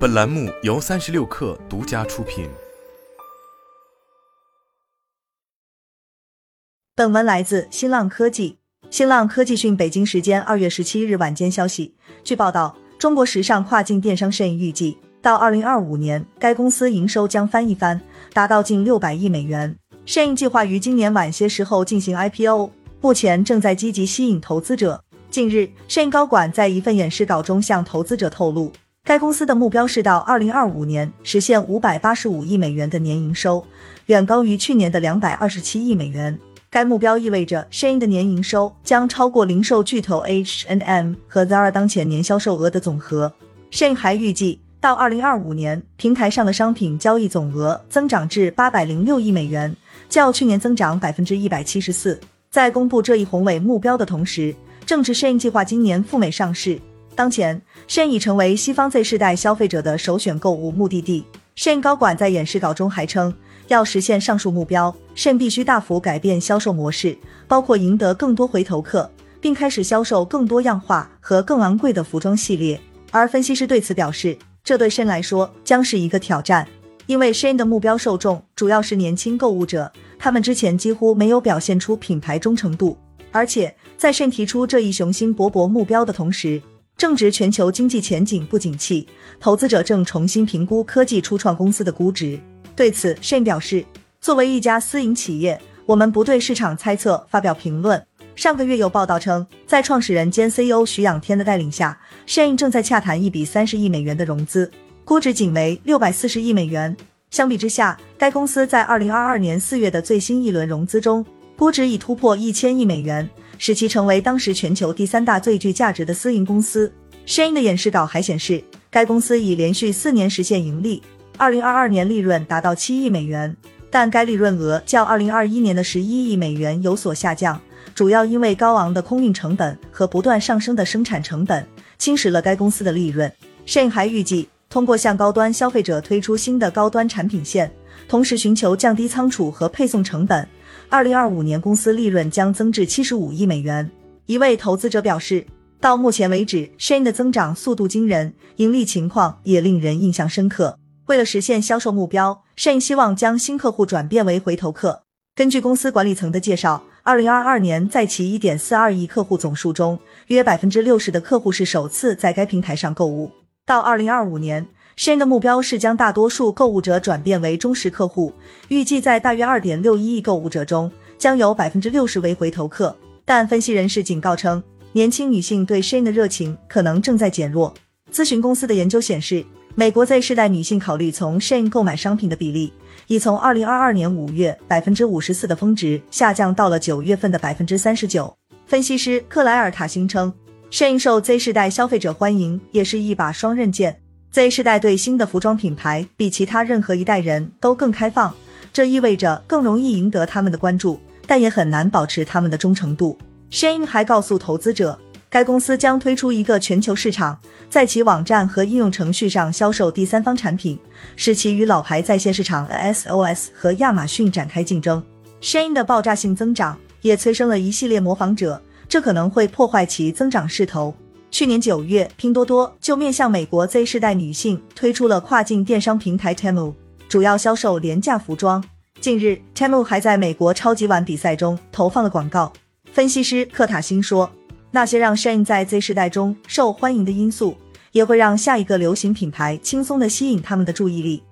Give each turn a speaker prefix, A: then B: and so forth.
A: 本栏目由三十六氪独家出品。
B: 本文来自新浪科技。新浪科技讯，北京时间二月十七日晚间消息，据报道，中国时尚跨境电商甚应预计到二零二五年，该公司营收将翻一番，达到近六百亿美元。甚应计划于今年晚些时候进行 IPO，目前正在积极吸引投资者。近日甚应高管在一份演示稿中向投资者透露，该公司的目标是到二零二五年实现五百八十五亿美元的年营收，远高于去年的两百二十七亿美元。该目标意味着 Shein 的年营收将超过零售巨头 HNM 和 Zara 当前年销售额的总和。Shein 还预计到二零二五年，平台上的商品交易总额增长至八百零六亿美元，较去年增长百分之一百七十四。在公布这一宏伟目标的同时，正值 Shein 计划今年赴美上市。当前，Shein 已成为西方 Z 世代消费者的首选购物目的地。Shein 高管在演示稿中还称。要实现上述目标，甚必须大幅改变销售模式，包括赢得更多回头客，并开始销售更多样化和更昂贵的服装系列。而分析师对此表示，这对 Shein 来说将是一个挑战，因为 Shein 的目标受众主要是年轻购物者，他们之前几乎没有表现出品牌忠诚度。而且，在 Shein 提出这一雄心勃勃目标的同时，正值全球经济前景不景气，投资者正重新评估科技初创公司的估值。对此，Shein 表示，作为一家私营企业，我们不对市场猜测发表评论。上个月有报道称，在创始人兼 CEO 徐仰天的带领下，Shein 正在洽谈一笔三十亿美元的融资，估值仅为六百四十亿美元。相比之下，该公司在二零二二年四月的最新一轮融资中，估值已突破一千亿美元，使其成为当时全球第三大最具价值的私营公司。Shein 的演示稿还显示，该公司已连续四年实现盈利。二零二二年利润达到七亿美元，但该利润额较二零二一年的十一亿美元有所下降，主要因为高昂的空运成本和不断上升的生产成本侵蚀了该公司的利润。Shein 还预计通过向高端消费者推出新的高端产品线，同时寻求降低仓储和配送成本，二零二五年公司利润将增至七十五亿美元。一位投资者表示，到目前为止，Shein 的增长速度惊人，盈利情况也令人印象深刻。为了实现销售目标，Shein 希望将新客户转变为回头客。根据公司管理层的介绍，二零二二年在其一点四二亿客户总数中，约百分之六十的客户是首次在该平台上购物。到二零二五年，Shein 的目标是将大多数购物者转变为忠实客户。预计在大约二点六一亿购物者中，将有百分之六十为回头客。但分析人士警告称，年轻女性对 Shein 的热情可能正在减弱。咨询公司的研究显示。美国 Z 世代女性考虑从 Shein 购买商品的比例，已从二零二二年五月百分之五十四的峰值下降到了九月份的百分之三十九。分析师克莱尔塔辛称，Shein 受 Z 世代消费者欢迎也是一把双刃剑。Z 世代对新的服装品牌比其他任何一代人都更开放，这意味着更容易赢得他们的关注，但也很难保持他们的忠诚度。Shane 还告诉投资者。该公司将推出一个全球市场，在其网站和应用程序上销售第三方产品，使其与老牌在线市场 SOS 和亚马逊展开竞争。Shane 的爆炸性增长也催生了一系列模仿者，这可能会破坏其增长势头。去年九月，拼多多就面向美国 Z 世代女性推出了跨境电商平台 Temu，主要销售廉价服装。近日，Temu 还在美国超级碗比赛中投放了广告。分析师克塔辛说。那些让 Shane 在 Z 世代中受欢迎的因素，也会让下一个流行品牌轻松地吸引他们的注意力。